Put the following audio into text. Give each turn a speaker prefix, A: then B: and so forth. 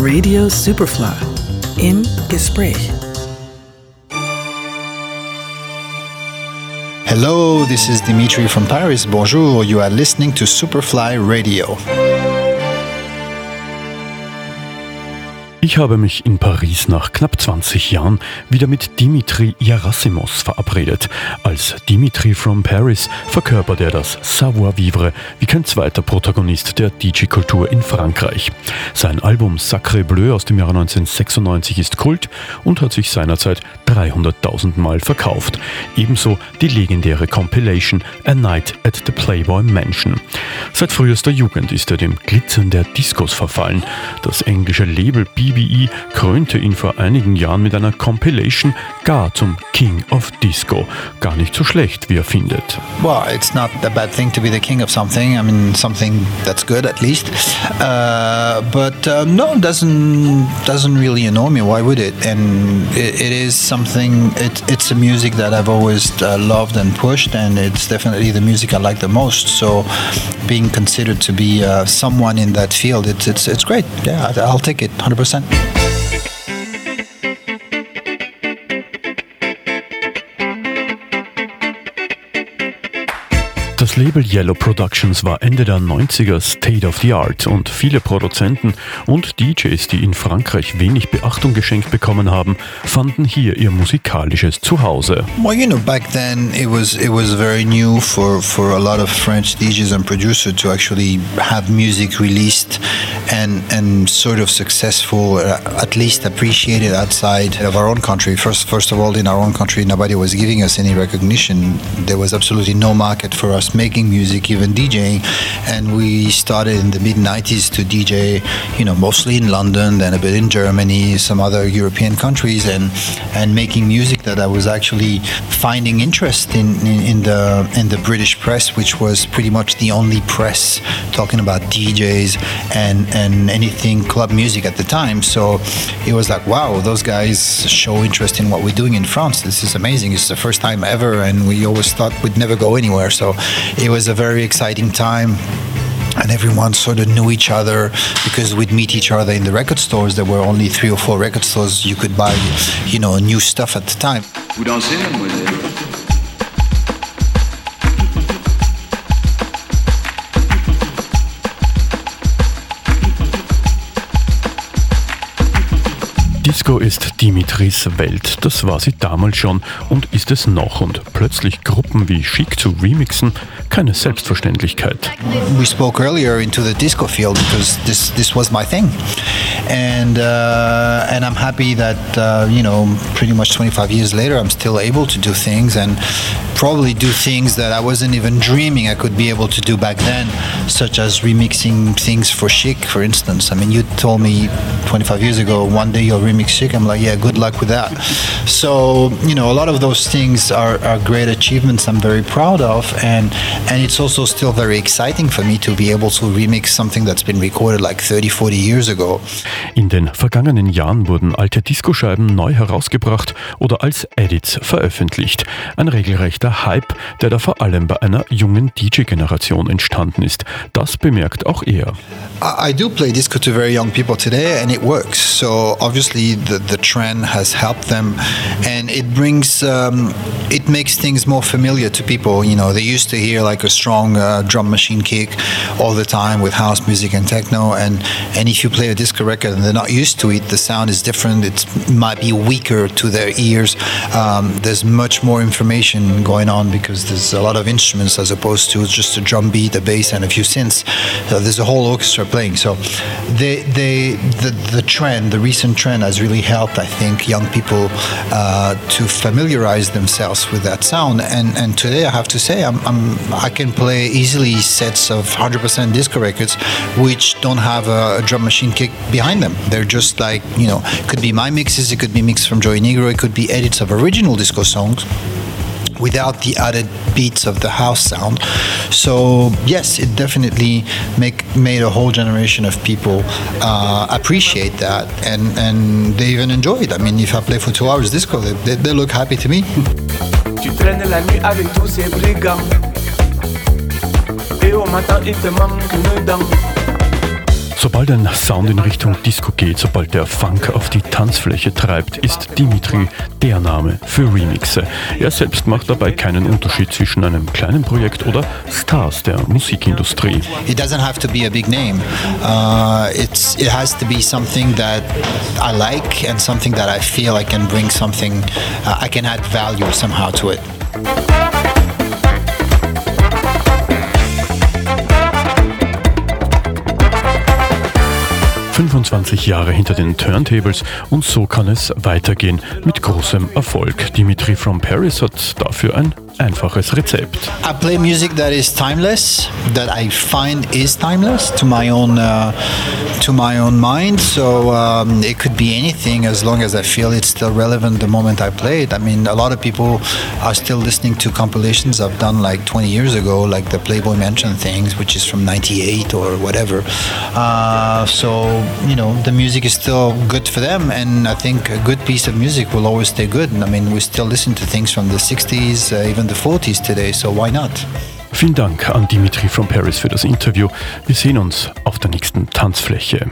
A: Radio Superfly im Gespräch.
B: Hello, this is Dimitri from Paris. Bonjour, you are listening to Superfly Radio.
C: Ich habe mich in Paris nach knapp 20 Jahren wieder mit Dimitri Yerasimos verabredet. Als Dimitri from Paris verkörpert er das Savoir-vivre wie kein zweiter Protagonist der DJ-Kultur in Frankreich. Sein Album Sacré Bleu aus dem Jahre 1996 ist Kult und hat sich seinerzeit 300.000 Mal verkauft. Ebenso die legendäre Compilation A Night at the Playboy Mansion. Seit frühester Jugend ist er dem Glitzern der Discos verfallen. Das englische Label BB BBE krönte ihn vor einigen Jahren mit einer Compilation gar zum King of Disco. Gar nicht so schlecht, wie er findet.
B: Well, it's not a bad thing to be the king of something. I mean, something that's good at least. Uh, but uh, no, it doesn't doesn't really annoy me. Why would it? And it, it is something. It, it's a music that I've always uh, loved and pushed, and it's definitely the music I like the most. So, being considered to be uh, someone in that field, it's, it's, it's great. Yeah, I'll take it 100%.
C: Das Label Yellow Productions war Ende der 90er State of the Art und viele Produzenten und DJs, die in Frankreich wenig Beachtung geschenkt bekommen haben, fanden hier ihr musikalisches Zuhause.
B: Well, you know, back then it was it was very new for for a lot of French DJs and producers to actually have music released and and sort of successful, uh, at least appreciated outside of our own country. First first of all, in our own country, nobody was giving us any recognition. There was absolutely no market for us making music, even DJing. And we started in the mid 90s to DJ, you know, mostly in London, then a bit in Germany, some other European countries, and and making music that I was actually finding interest in, in, in the in the British press, which was pretty much the only press talking about DJs and and anything club music at the time. So it was like, wow, those guys show interest in what we're doing in France. This is amazing. It's the first time ever, and we always thought we'd never go anywhere. So it was a very exciting time and everyone sort of knew each other because we'd meet each other in the record stores. There were only three or four record stores you could buy, you know, new stuff at the time.
C: Disco ist Dimitris Welt. Das war sie damals schon und ist es noch. Und plötzlich Gruppen wie Chic zu remixen, keine Selbstverständlichkeit.
B: We spoke earlier into the disco field because this this was my thing, and uh, and I'm happy that uh, you know pretty much 25 years later I'm still able to do things and probably do things that I wasn't even dreaming I could be able to do back then, such as remixing things for Chic, for instance. I mean, you told me 25 years ago one day you'll remix Chic. I'm like, yeah, good luck with that. So you know, a lot of those things are, are great achievements I'm very proud of, and and it's also still very exciting for me to be able to remix something that's been recorded like 30, 40 years ago.
C: In den vergangenen Jahren wurden alte Diskoscheiben neu herausgebracht oder als Edits veröffentlicht. Ein regelrechter Hype, der da vor allem bei einer jungen DJ-Generation entstanden ist. Das bemerkt auch er.
B: I do play disco to very young people today, and it works. So obviously, the, the trend has helped them, and it brings um, it makes things more familiar to people. You know, they used to hear like a strong uh, drum machine kick all the time with house music and techno, and and if you play a disco record and they're not used to it, the sound is different. It might be weaker to their ears. Um, there's much more information going on because there's a lot of instruments as opposed to just a drum beat, a bass, and a few synths. So there's a whole orchestra playing. So they, they, the, the trend, the recent trend has really helped, I think, young people uh, to familiarize themselves with that sound. And, and today, I have to say, I'm, I'm, I can play easily sets of 100% disco records which don't have a, a drum machine kick behind them. They're just like, you know, could be my mixes, it could be mixed from Joey Negro, it could be edits of original disco songs without the added beats of the house sound. So yes, it definitely make made a whole generation of people uh, appreciate that, and and they even enjoy it. I mean, if I play for two hours disco, they, they, they look happy to me.
D: Tu traînes la nuit avec tous ces brigands.
C: Sobald ein Sound in Richtung Disco geht, sobald der Funk auf die Tanzfläche treibt, ist Dimitri der Name für Remixe. Er selbst macht dabei keinen Unterschied zwischen einem kleinen Projekt oder Stars der Musikindustrie.
B: It doesn't have to be a big name. Uh, it's it has to be something that I like and something that I feel I can bring something. Uh, I can add value somehow to it.
C: 25 Jahre hinter den Turntables und so kann es weitergehen mit großem Erfolg. Dimitri from Paris hat dafür ein einfaches Rezept.
B: I play music that is timeless, that I find is timeless to my own uh, to my own mind. So um, it could be anything as long as I feel it's still relevant the moment I play it. I mean, a lot of people are still listening to compilations I've done like 20 years ago, like the Playboy Mansion things, which is from '98 or whatever. Uh, so you know, the music is still good for them, and I think a good piece of music will always stay good. I mean, we still listen to things from the '60s, uh, even the 40s today, so why not?
C: Vielen Dank an Dimitri from Paris für das Interview. Wir sehen uns auf der nächsten Tanzfläche.